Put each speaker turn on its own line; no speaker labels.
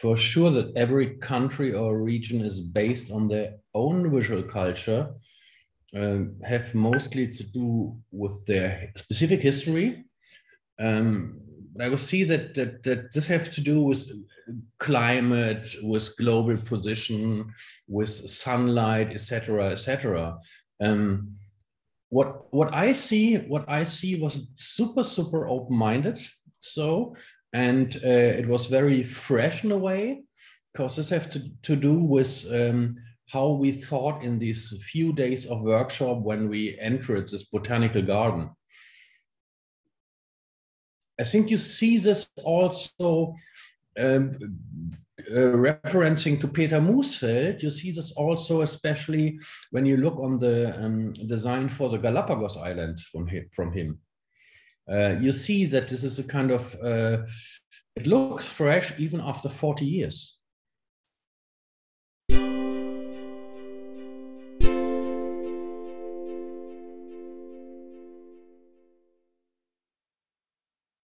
for sure that every country or region is based on their own visual culture, um, have mostly to do with their specific history. Um, I will see that, that that this has to do with climate, with global position, with sunlight, etc., etc. Um, what what I see, what I see was super super open minded. So and uh, it was very fresh in a way because this has to, to do with um, how we thought in these few days of workshop when we entered this botanical garden. I think you see this also um, uh, referencing to Peter Mussfeldt, you see this also especially when you look on the um, design for the Galapagos Island from him. From him. Uh, you see that this is a kind of, uh, it looks fresh even after 40 years.